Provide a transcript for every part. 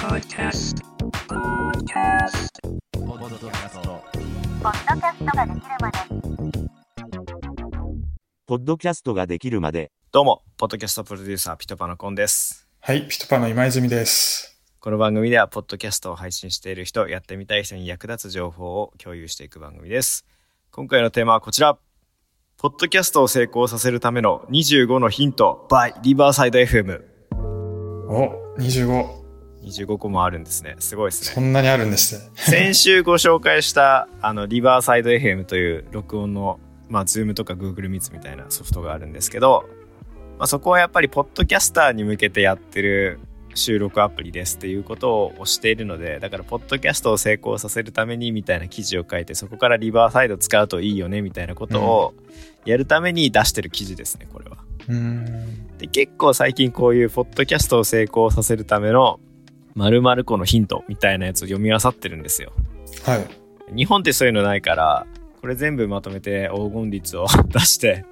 Podcast. Podcast. ポッドキャストポッドキャストができるまでポッドキャストができるまで、どうも、ポッドキャストプロデューサー、ピトパのコンです。はい、ピトパの今泉です。この番組では、ポッドキャストを配信している人、やってみたい人に役立つ情報を共有していく番組です。今回のテーマはこちら。ポッドキャストを成功させるための25のヒント by リバーサイド FM。お、25。25個もあるんですね。すごいですね。そんなにあるんですね。先週ご紹介した、あの、 Riverside FM という録音の、まあ、ズームとか Google Meets みたいなソフトがあるんですけど、まあ、そこはやっぱり、ポッドキャスターに向けてやってる収録アプリですっていうことを推しているので、だから、ポッドキャストを成功させるためにみたいな記事を書いて、そこからリバーサイド使うといいよねみたいなことをやるために出してる記事ですね、これは。うーん。で結構最近こういうポッドキャストを成功させるための〇〇個のヒントみたいなやつを読み漁ってるんですよ。はい。日本ってそういうのないから、これ全部まとめて黄金率を出して、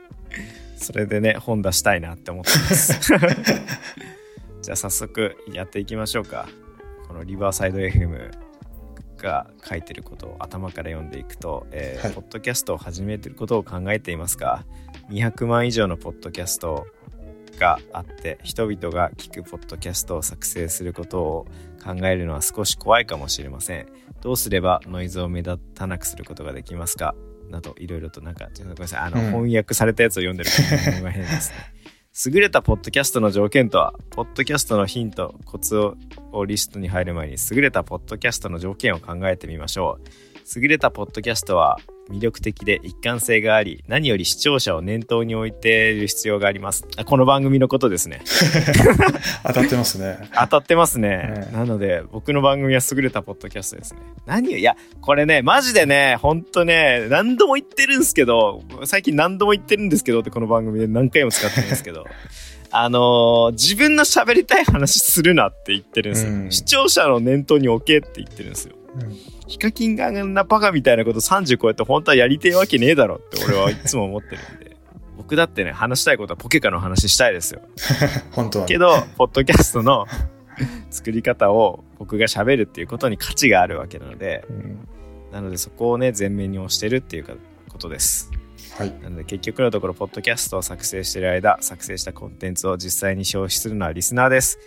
それでね、本出したいなって思ってます。じゃあ早速やっていきましょうか。このリバーサイド FM が書いてることを頭から読んでいくと、えーはいポッドキャストを始めてることを考えていますか200万以上のポッドキャストがあって人々が聞くポッドキャストを作成することを考えるのは少し怖いかもしれません。どうすればノイズを目立たなくすることができますか？などいろいろとなんかごめんなさい。あの、うん。翻訳されたやつを読んでるからが変ですね。優れたポッドキャストの条件とはポッドキャストのヒントコツををリストに入る前に優れたポッドキャストの条件を考えてみましょう。優れたポッドキャストは魅力的で一貫性があり何より視聴者を念頭に置いている必要があります。あこの番組のことですね。当たってますね。当たってますね、うんなので僕の番組は優れたポッドキャストですね。何をいやこれねマジでねほんとね何度も言ってるんですけど最近何度も言ってるんですけどってこの番組で何回も使ってるんですけど。あのー自分の喋りたい話するなって言ってるんですよ、うん。視聴者の念頭に置けって言ってるんですよ。うんヒカキンがあんなバカみたいなこと30超えて本当はやりてえわけねえだろって俺はいつも思ってるんで 僕だってね話したいことはポケカの話したいですよ 本当はね。けど、ポッドキャストの作り方を僕が喋るっていうことに価値があるわけなので、うんなのでそこをね、前面に押してるっていうかことです。はい。なので結局のところ、ポッドキャストを作成している間、作成したコンテンツを実際に消費するのはリスナーです。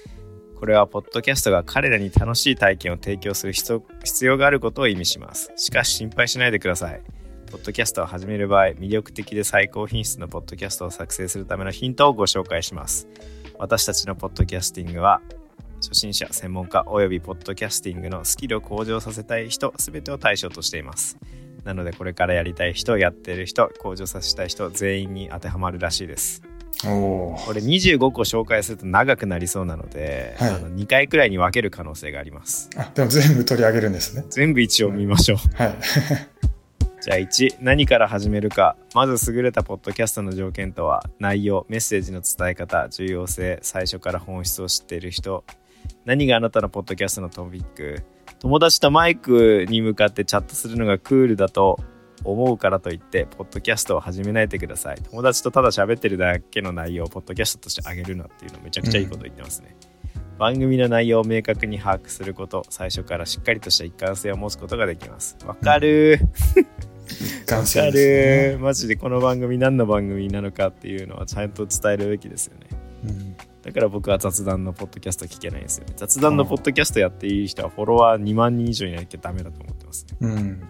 これは、ポッドキャストが彼らに楽しい体験を提供する必要があることを意味します。しかし心配しないでください。ポッドキャストを始める場合、魅力的で最高品質のポッドキャストを作成するためのヒントをご紹介します。私たちのポッドキャスティングは、初心者、専門家およびポッドキャスティングのスキルを向上させたい人、すべてを対象としています。なので、これからやりたい人、やってる人、向上させたい人、全員に当てはまるらしいです。これ25個紹介すると長くなりそうなので、はいあの2回くらいに分ける可能性があります。あ、でも全部取り上げるんですね。全部一応見ましょう。はい。じゃあ1、何から始めるか。まず優れたポッドキャストの条件とは、内容、メッセージの伝え方、重要性、最初から本質を知っている人。何があなたのポッドキャストのトピック友達とマイクに向かってチャットするのがクールだと思うからといって、ポッドキャストを始めないでください。友達とただ喋ってるだけの内容をポッドキャストとしてあげるなっていうのめちゃくちゃいいこと言ってますね。番組の内容を明確に把握すること、最初からしっかりとした一貫性を持つことができます。わかるー。わか完成る。マジでこの番組何の番組なのかっていうのはちゃんと伝えるべきですよねうんだから僕は雑談のポッドキャスト聞けないんですよね雑談のポッドキャストやっていい人はフォロワー2万人以上いなきゃダメだと思ってますねうん。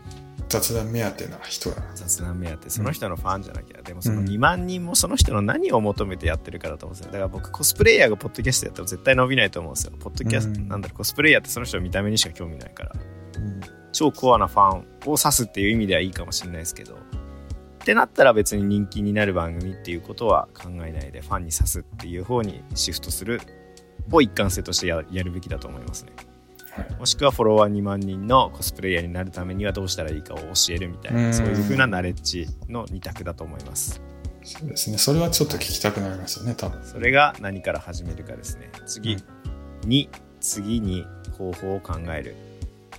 雑談目当てな人が。雑談目当て。その人のファンじゃなきゃ、でもそのうん2万人もその人の何を求めてやってるからだと思うんですよ。だから僕コスプレイヤーがポッドキャストやっても絶対伸びないと思うんですよ。ポッドキャスト、うん。なんだろうコスプレイヤーってその人の見た目にしか興味ないから。うん。超コアなファンを指すっていう意味ではいいかもしれないですけど。ってなったら別に人気になる番組っていうことは考えないでファンに指すっていう方にシフトするを一貫性としてややるべきだと思いますね、はいもしくはフォロワー2万人のコスプレイヤーになるためにはどうしたらいいかを教えるみたいなうんそういう風なナレッジの2択だと思いますそうですね。それはちょっと聞きたくなりますよね、多分。それが何から始めるかですね次、2次に方法を考える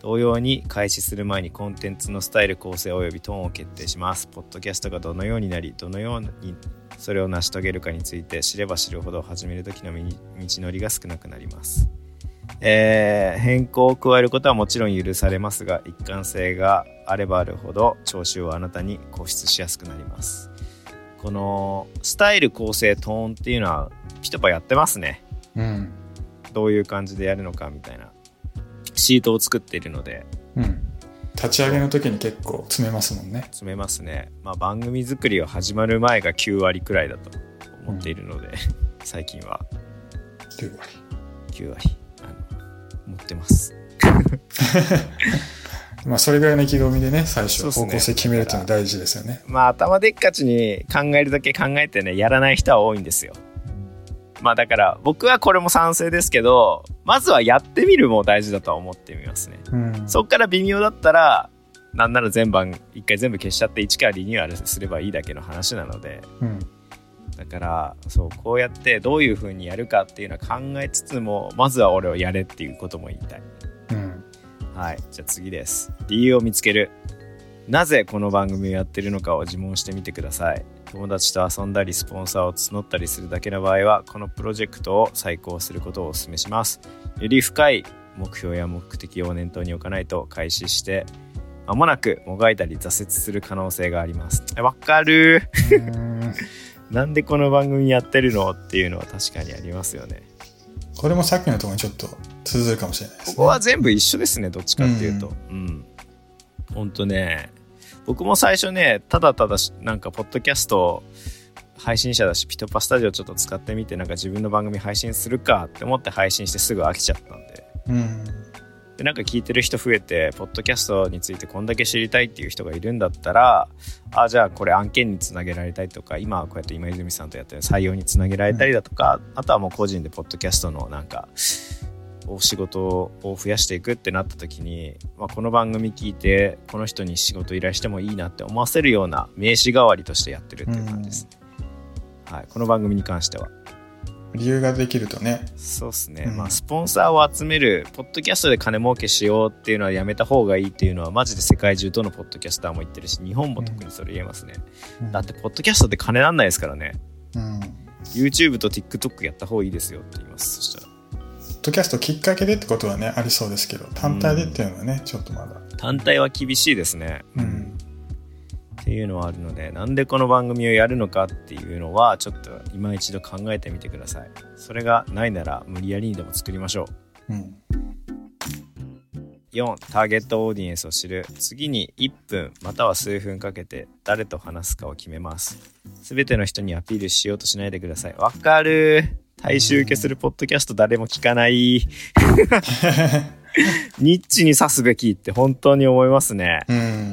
同様に開始する前にコンテンツのスタイル構成及びトーンを決定します。ポッドキャストがどのようになり、どのようにそれを成し遂げるかについて知れば知るほど始める時の道道のりが少なくなります。えー変更を加えることはもちろん許されますが一貫性があればあるほど聴衆はあなたに固執しやすくなりますこのスタイル構成トーンっていうのはピトパやってますねうん。どういう感じでやるのかみたいなシートを作っているのでうん。立ち上げの時に結構詰めますもんね。詰めますね、まあ、番組作りが始まる前が9割くらいだと思っているので、最近は9割。9割あの持ってます まあ、それぐらいの意気込みでね、最初、方向性決めるっていうのは大事ですよね。まあ頭でっかちに考えるだけ考えてねやらない人は多いんですよまあだから僕はこれも賛成ですけどまずはやってみるも大事だとは思ってみますねうん。そっから微妙だったらなんなら全番一回全部消しちゃって一からリニューアルすればいいだけの話なのでうん。だからそうこうやってどういう風にやるかっていうのは考えつつもまずは俺をやれっていうことも言いたい。うん。はいじゃあ次です。理由を見つける。なぜこの番組をやってるのかを自問してみてください。友達と遊んだりスポンサーを募ったりするだけの場合はこのプロジェクトを再考することをお勧めします。より深い目標や目的を念頭に置かないと開始して間もなくもがいたり挫折する可能性があります。えわかるうんなんでこの番組やってるのっていうのは確かにありますよね。これもさっきのところにちょっと通ずるかもしれないですね。ここは全部一緒ですねどっちかっていうと。うん、ほん。とね。僕も最初ねただただしなんかポッドキャスト配信者だしピトパスタジオちょっと使ってみてなんか自分の番組配信するかって思って配信してすぐ飽きちゃったんで。うん。でなんか聞いてる人増えてポッドキャストについてこんだけ知りたいっていう人がいるんだったらあじゃあこれ案件につなげられたりとか今はこうやって今泉さんとやってる採用につなげられたりだとか、あとはもう個人でポッドキャストのなんかお仕事を増やしていくってなった時に、まあ、この番組聞いてこの人に仕事依頼してもいいなって思わせるような名刺代わりとしてやってるっていう感じですね、はい、この番組に関しては理由ができるとね。そうっすね、うん。まあスポンサーを集めるポッドキャストで金儲けしようっていうのはやめた方がいいっていうのはマジで世界中どのポッドキャスターも言ってるし日本も特にそれ言えますね、うん。だってポッドキャストって金なんないですからね。うん。YouTube と TikTok やった方がいいですよって言います。そしたら。ポッドキャストきっかけでってことはね、ありそうですけど、単体でっていうのはね、ちょっとまだ。単体は厳しいですね。うん。っていうのはあるのでなんでこの番組をやるのかっていうのはちょっと今一度考えてみてください。それがないなら無理やりにでも作りましょう。うん。4ターゲットオーディエンスを知る。次に1分または数分かけて誰と話すかを決めます。全ての人にアピールしようとしないでください。わかる大衆受けするポッドキャスト誰も聞かない。ニッチに指すべきって本当に思いますね。うん。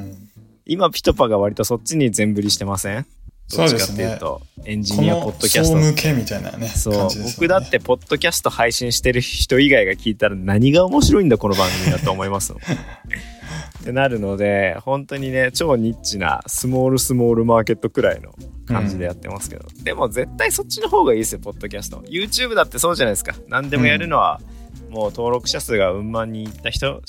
今ピトパが割とそっちに全振りしてません？どっちかっていうとエンジこニアポのッドキャスト。総向けみたいなね、そう、ね。僕だってポッドキャスト配信してる人以外が聞いたら何が面白いんだこの番組だと思います ってなるので本当にね超ニッチなスモールスモールマーケットくらいの感じでやってますけど、でも絶対そっちの方がいいですよポッドキャスト。YouTube だってそうじゃないですか。何でもやるのは、もう登録者数がうん万人いった人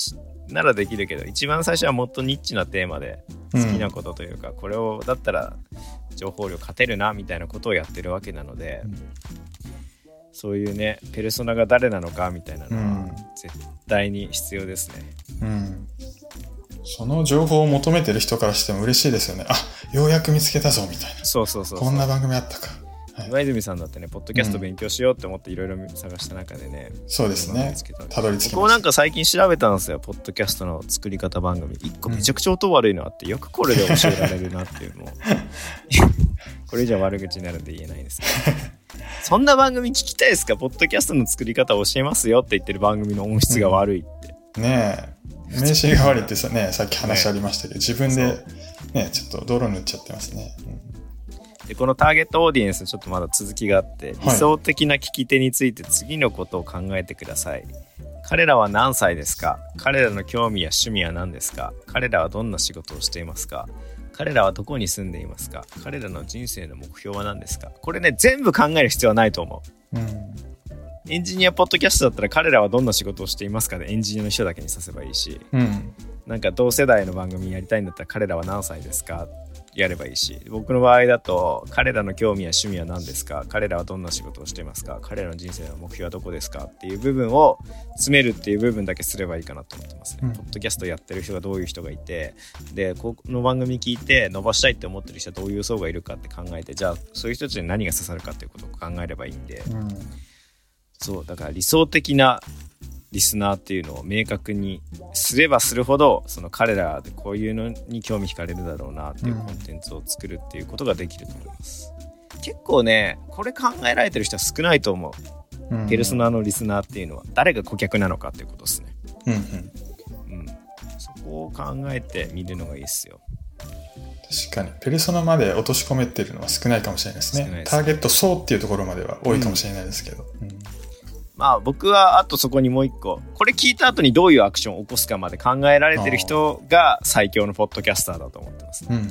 ならできるけど一番最初はもっとニッチなテーマで好きなことというか、これをだったら情報量勝てるなみたいなことをやってるわけなので、そういうねペルソナが誰なのかみたいなのうんは絶対に必要ですね、うん。その情報を求めてる人からしても嬉しいですよね。あ、ようやく見つけたぞ、みたいな。そうそうそうそうこんな番組あったか。はい。今泉さんだってねポッドキャスト勉強しようって思っていろいろ探した中でね、そうですね。た。たどり着き僕もました。なんか最近調べたんですよポッドキャストの作り方番組。一個めちゃくちゃ音悪いのあってよくこれで教えられるなっていうのを。これ以上悪口になるんで言えないですけど。そんな番組聞きたいですか？ポッドキャストの作り方を教えますよって言ってる番組の音質が悪いって、ねえ。名刺が悪いってさ、ね、さっき話ありましたけど、自分で、ね、ちょっと泥塗っちゃってますね。でこのターゲットオーディエンスちょっとまだ続きがあって、理想的な聞き手について次のことを考えてください。彼らは何歳ですか？彼らの興味や趣味は何ですか？彼らはどんな仕事をしていますか？彼らはどこに住んでいますか？彼らの人生の目標は何ですか？これね全部考える必要はないと思う。うん。エンジニアポッドキャストだったら彼らはどんな仕事をしていますかでエンジニアの人だけにさせばいいし。うん。なんか同世代の番組やりたいんだったら彼らは何歳ですか？やればいいし。僕の場合だと彼らの興味や趣味は何ですか？彼らはどんな仕事をしていますか？彼らの人生の目標はどこですか？っていう部分を詰めるっていう部分だけすればいいかなと思ってますね、うん。ポッドキャストやってる人がどういう人がいてでこの番組聞いて伸ばしたいって思ってる人はどういう層がいるかって考えてじゃあそういう人たちに何が刺さるかっていうことを考えればいいんで。うん。そうだから理想的なリスナーっていうのを明確にすればするほどその彼らでこういうのに興味惹かれるだろうなっていううん。コンテンツを作るっていうことができると思います、結構ねこれ考えられてる人は少ないと思う。うん。ペルソナのリスナーっていうのは。誰が顧客なのかっていうことですね。うんうん。うん。そこを考えてみるのがいいですよ。確かに。ペルソナまで落とし込めてるのは少ないかもしれないですね。少ないですターゲット層っていうところまでは多いかもしれないですけど。うんまあ僕はあとそこにもう一個。これ聞いた後にどういうアクションを起こすかまで考えられてる人が最強のポッドキャスターだと思ってますうん。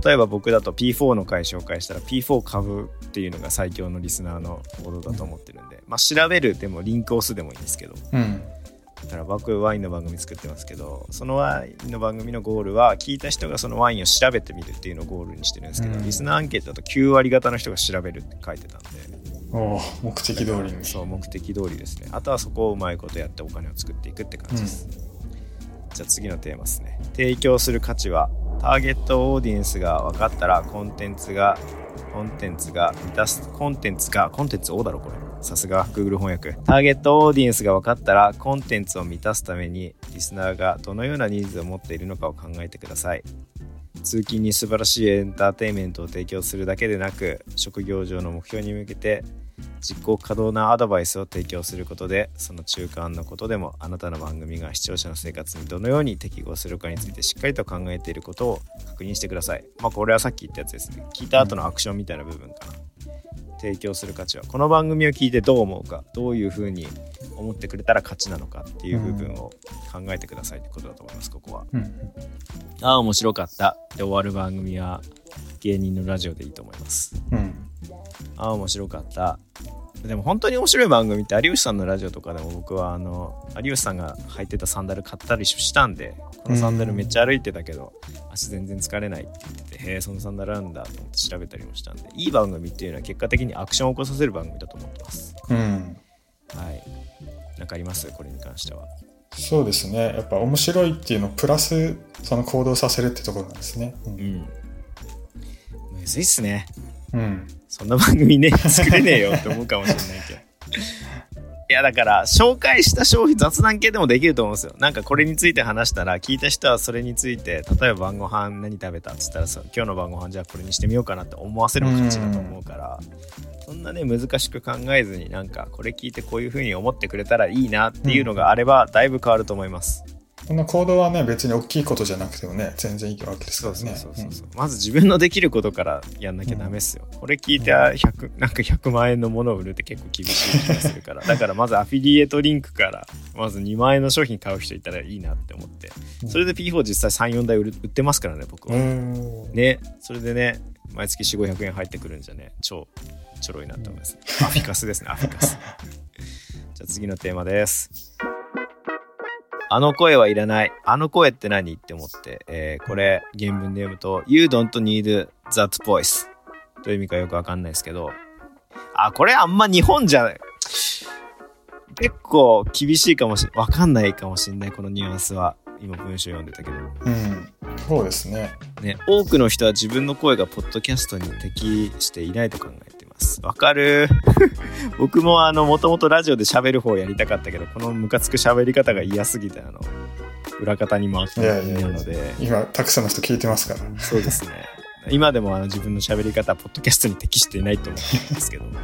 例えば僕だと P4 の回紹介したら P4 株っていうのが最強のリスナーの行動だと思ってるんで、まあ調べるでもリンク押すでもいいんですけど。うん。だから僕ワインの番組作ってますけどそのワインの番組のゴールは聞いた人がそのワインを調べてみるっていうのをゴールにしてるんですけど、うん。リスナーアンケートだと9割方の人が調べるって書いてたんで目的通りに。そう目的通りですね。あとはそこをうまいことやってお金を作っていくって感じです、じゃあ次のテーマですね。提供する価値はターゲットオーディエンスが分かったらコンテンツがコンテンツが満たすコンテンツがコンテンツ O だろこれ。さすが Google 翻訳。ターゲットオーディエンスが分かったらコンテンツを満たすためにリスナーがどのようなニーズを持っているのかを考えてください通勤に素晴らしいエンターテインメントを提供するだけでなく職業上の目標に向けて実行可能なアドバイスを提供することでその中間のことでもあなたの番組が視聴者の生活にどのように適合するかについてしっかりと考えていることを確認してください。まあこれはさっき言ったやつですね。聞いた後のアクションみたいな部分かな提供する価値はこの番組を聞いてどう思うかどういうふうに思ってくれたら価値なのかっていう部分を考えてくださいってことだと思いますここは。うん。ああ面白かった。で終わる番組は芸人のラジオでいいと思います。うん。ああ面白かったでも本当に面白い番組って有吉さんのラジオとかでも僕はあの有吉さんが履いてたサンダル買ったりしたんでこのサンダルめっちゃ歩いてたけど足全然疲れないって言っててへえそのサンダルあるんだと思って調べたりもしたんでいい番組っていうのは結果的にアクションを起こさせる番組だと思ってますうん。はいなんかあります？これに関してはそうですね。やっぱ面白いっていうのをプラス、その行動させるってところなんですね。う。うんんむずいっすねうん。そんな番組ね、作れねえよって思うかもしれないけど。いや、だから、紹介した商品、雑談系でもできると思うんですよ。なんかこれについて話したら、聞いた人はそれについて、例えば晩ご飯何食べたっつったらさ、今日の晩ご飯じゃあこれにしてみようかなって思わせる価値だと思うから、そんなね、難しく考えずになんか、これ聞いてこういう風に思ってくれたらいいなっていうのがあれば、だいぶ変わると思います。この行動はね、別に大きいことじゃなくてもね、全然いいわけですからね。まず自分のできることからやんなきゃダメっすよ、これ聞いて100なんか100万円のものを売るって結構厳しい気がするから。だからまずアフィリエイトリンクからまず2万円の商品買う人いたらいいなって思って。それで P4 実際34台売ってますからね僕は、うん。ね。それでね毎月4500円入ってくるんじゃね超ちょろいなって思います、アフィカスですねアフィカス。じゃあ次のテーマですあの声はいらない。あの声って何って思って、えーこれ原文で読むと、You don't need that voice という意味かよくわかんないですけど、あ、これあんま日本じゃない。結構厳しいかもしれわかんないかもしれない、このニュアンスは。今文章読んでたけど。うん。そうですね。ね、多くの人は自分の声がポッドキャストに適していないと考えます。わかる 僕もあの、もともとラジオで喋る方をやりたかったけど、このムカつく喋り方が嫌すぎて、あの、裏方に回ってなので、今、たくさんの人聞いてますから。そうですね。今でもあの自分の喋り方はポッドキャストに適していないと思ってるんですけど。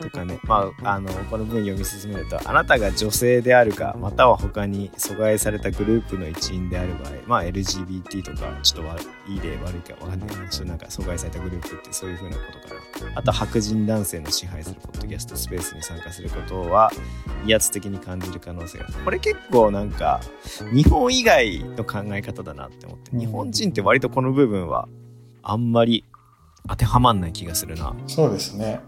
とかね、まあ、あの、この文読み進めると、あなたが女性であるか、または他に阻害されたグループの一員である場合、まあ、LGBT とか、ちょっと悪いい例悪いかわかんないけど、ちょっとなんか阻害されたグループってそういう風なことかな。あと、白人男性の支配するポッドキャストスペースに参加することは、威圧的に感じる可能性がある。これ結構なんか、日本以外の考え方だなって思って、うん日本人って割とこの部分は、あんまり当てはまんない気がするな。そうですね。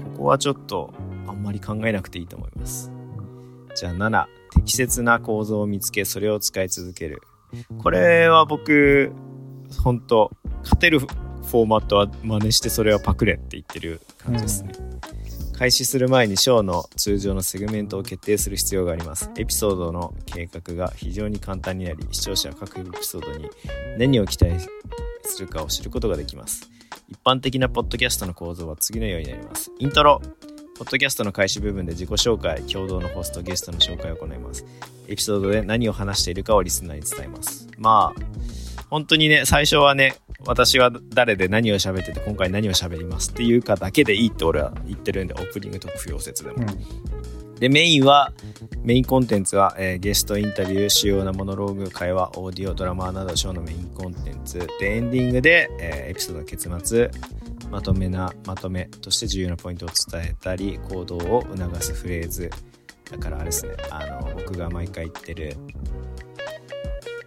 ここはちょっとあんまり考えなくていいと思います。じゃあ7、適切な構造を見つけ、それを使い続ける。これは僕、本当勝てるフォーマットは真似してそれはパクれって言ってる感じですね。開始する前にショーの通常のセグメントを決定する必要があります。エピソードの計画が非常に簡単になり、視聴者は各エピソードに何を期待するかを知ることができます。一般的なポッドキャストの構造は次のようになります。イントロポッドキャストの開始部分で自己紹介、共同のホスト、ゲストの紹介を行います。エピソードで何を話しているかをリスナーに伝えます。まあ、本当にね、最初はね、私は誰で何を喋ってて、今回何を喋りますっていうかだけでいいって俺は言ってるんで、オープニングトーク不要説でも。で、メインは、メインコンテンツは、えーゲストインタビュー、主要なモノローグ、会話、オーディオ、ドラマなど、ショーのメインコンテンツ。で、エンディングで、えーエピソードの結末、まとめな、まとめとして重要なポイントを伝えたり、行動を促すフレーズ。だからあれですね、あの、僕が毎回言ってる、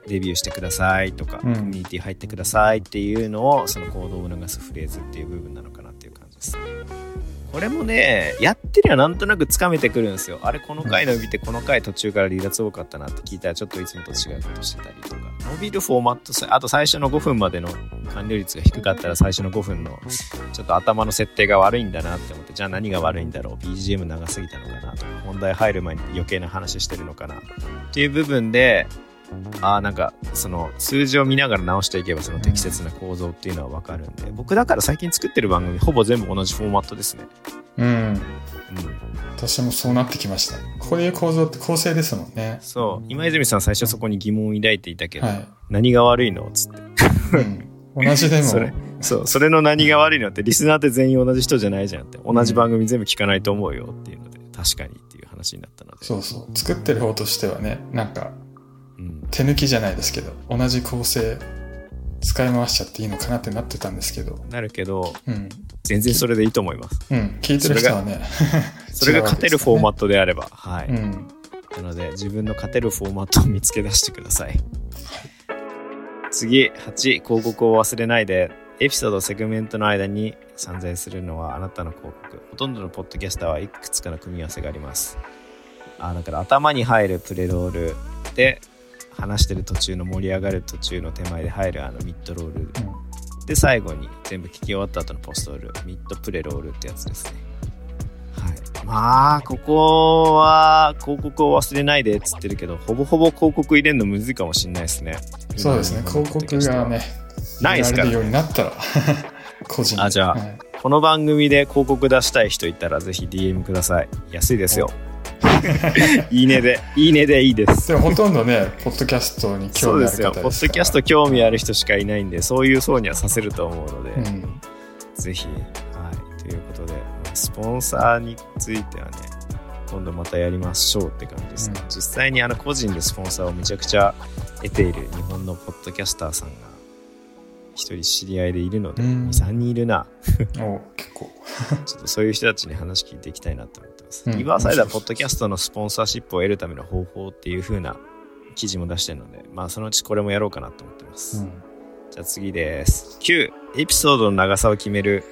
デビューしてくださいとか、うんコミュニティ入ってくださいっていうのを、その行動を促すフレーズっていう部分なのかなっていう感じですね。これもね、やってりゃなんとなくつかめてくるんですよ。あれ、この回伸びて、この回途中から離脱多かったなって聞いたら、ちょっといつもと違うことしてたりとか。伸びるフォーマットさ、あと最初の5分までの完了率が低かったら、最初の5分のちょっと頭の設定が悪いんだなって思って、じゃあ何が悪いんだろう ?BGM 長すぎたのかなとか、本題入る前に余計な話してるのかなっていう部分で、ああなんかその数字を見ながら直していけばその適切な構造っていうのは分かるんで、僕だから最近作ってる番組ほぼ全部同じフォーマットですね。うん。うん、私もそうなってきました。こういう構造って構成ですもんね。そう今泉さん最初そこに疑問を抱いていたけど、はい何が悪いのっつってうん。同じでも、それそうそれの何が悪いのってリスナーって全員同じ人じゃないじゃんって同じ番組全部聞かないと思うよっていうので確かにっていう話になったのでそうそう。作ってる方としてはね、なんかうん、手抜きじゃないですけど、同じ構成使い回しちゃっていいのかなってなってたんですけど、なるけどうん。全然それでいいと思いますうん。聞いてる人はね、それが 勝てるフォーマット。トであれば、はい、うん。なので自分の勝てるフォーマットを見つけ出してください。次、8、広告を忘れないで。エピソード、セグメントの間に散在するのはあなたの広告。ほとんどのポッドキャスターはいくつかの組み合わせがあります。あだから頭に入るプレロールで、話してる途中の盛り上がる途中の手前で入るあのミッドロール。で、最後に全部聞き終わった後のポストロール、ミッドプレロールってやつですね。はい。まあ、ここは広告を忘れないでっつってるけど、ほぼほぼ広告入れるのむずいかもしれないですね。そうですね。広告がね、ないですからねるようになったら、個人であじゃあはいこの番組で広告出したい人いたらぜひ DM ください。安いですよ。いいねで、いいねでいいです。でもほとんどね、ポッドキャストに興味あるそうですよ。方ですから。ポッドキャスト興味ある人しかいないんで、そういう層にはさせると思うので、うん。ぜひ、はい。ということで、スポンサーについてはね、今度またやりましょうって感じですね。うん実際にあの個人でスポンサーをめちゃくちゃ得ている日本のポッドキャスターさんが一人知り合いでいるので、うん2、3人いるな。お結構。ちょっとそういう人たちに話聞いていきたいなと思ってます。うんリバーサイドはポッドキャストのスポンサーシップを得るための方法っていう風な記事も出してるので、まあそのうちこれもやろうかなと思ってます。うん。じゃあ次です。9、エピソードの長さを決める。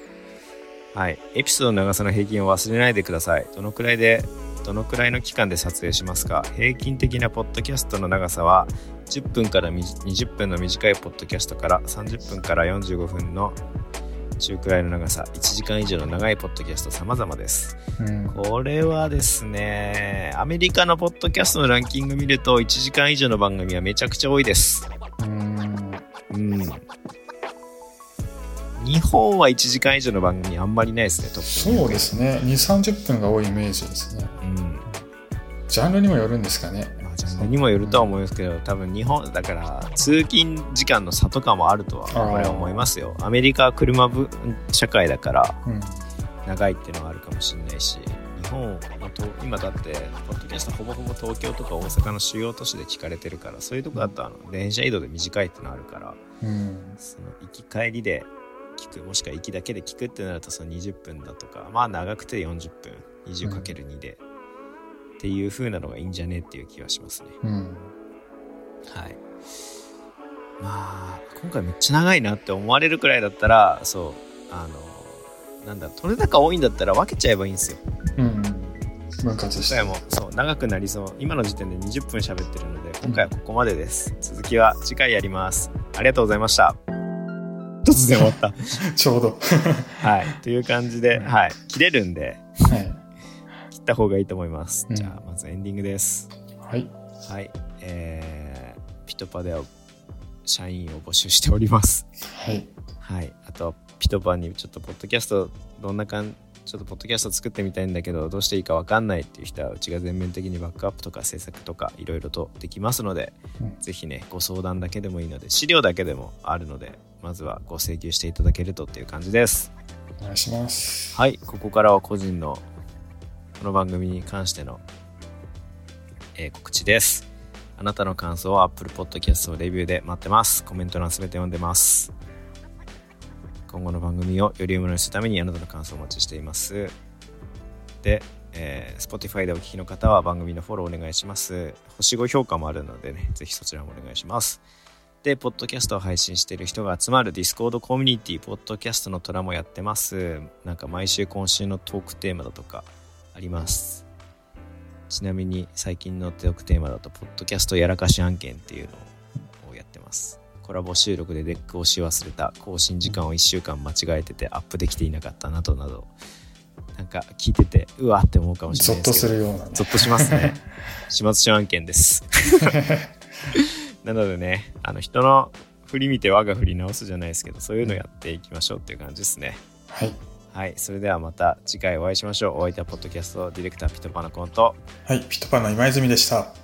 はい。エピソードの長さの平均を忘れないでください。どのくらいで、どのくらいの期間で撮影しますか？平均的なポッドキャストの長さは、10分からみじ20分の短いポッドキャストから30分から45分の中くらいの長さ、1時間以上の長いポッドキャスト様々です。うん。これはですね、アメリカのポッドキャストのランキング見ると1時間以上の番組はめちゃくちゃ多いです。うん。うん。日本は1時間以上の番組あんまりないですね、そうですね。2、30分が多いイメージですね。うん。ジャンルにもよるんですかね。にもよるとは思いますけど、多分日本、だから、通勤時間の差とかもあるとは、あーこれは思いますよ。アメリカは車ぶ社会だから、うん。長いっていうのはあるかもしれないし、日本、まあ、と今だって、ポッドキャストほぼほぼ東京とか大阪の主要都市で聞かれてるから、そういうとこだとあの電車移動で短いっていうのあるから、うん。その行き帰りで聞くもしくは行きだけで聞くってなるとその20分だとかまあ長くて40分 20×2 で、っていう風なのがいいんじゃねっていう気はしますねうん。はいまあ今回めっちゃ長いなって思われるくらいだったらそうあのなんだ取れ高多いんだったら分けちゃえばいいんですようん。分割もそう長くなりそう今の時点で20分喋ってるので今回はここまでです、続きは次回やりますありがとうございました突然終わった。ちょうど。はい。という感じで、はい。切れるんで、った方がいいと思います。うんじゃあ、まずエンディングです。はい。はい。えー、ピトパでは社員を募集しております。はい。はい。あと、ピトパにちょっとポッドキャスト、どんな感ちょっとポッドキャスト作ってみたいんだけど、どうしていいかわかんないっていう人は、うちが全面的にバックアップとか制作とかいろいろとできますので、うんぜひね、ご相談だけでもいいので、資料だけでもあるので、まずはご請求していただけるとっていう感じです。お願いします。はい、ここからは個人のこの番組に関しての、えー告知です。あなたの感想は Apple Podcast レビューで待ってます。コメント欄すべて読んでます。今後の番組をより良いものにするためにあなたの感想をお待ちしています。で、えー Spotify でお聞きの方は番組のフォローお願いします。星5評価もあるのでね、ぜひそちらもお願いします。で、ポッドキャストを配信している人が集まるディスコードコミュニティ、ポッドキャストの虎もやってます。なんか毎週今週のトークテーマだとかあります。ちなみに最近のトークテーマだと、ポッドキャストやらかし案件っていうのをやってます。コラボ収録で REC をし忘れた、更新時間を1週間間違えててアップできていなかったなどなど、なんか聞いてて、うわって思うかもしれないですけど。ゾッとするようなね。ゾッとしますね。始末書案件です。なのでね、あの人の振り見て我が振り直すじゃないですけど、そういうのやっていきましょうっていう感じですね。はい。はい、それではまた次回お会いしましょう。お相手はポッドキャストディレクターピトパナコント。はい。ピトパナ今泉でした。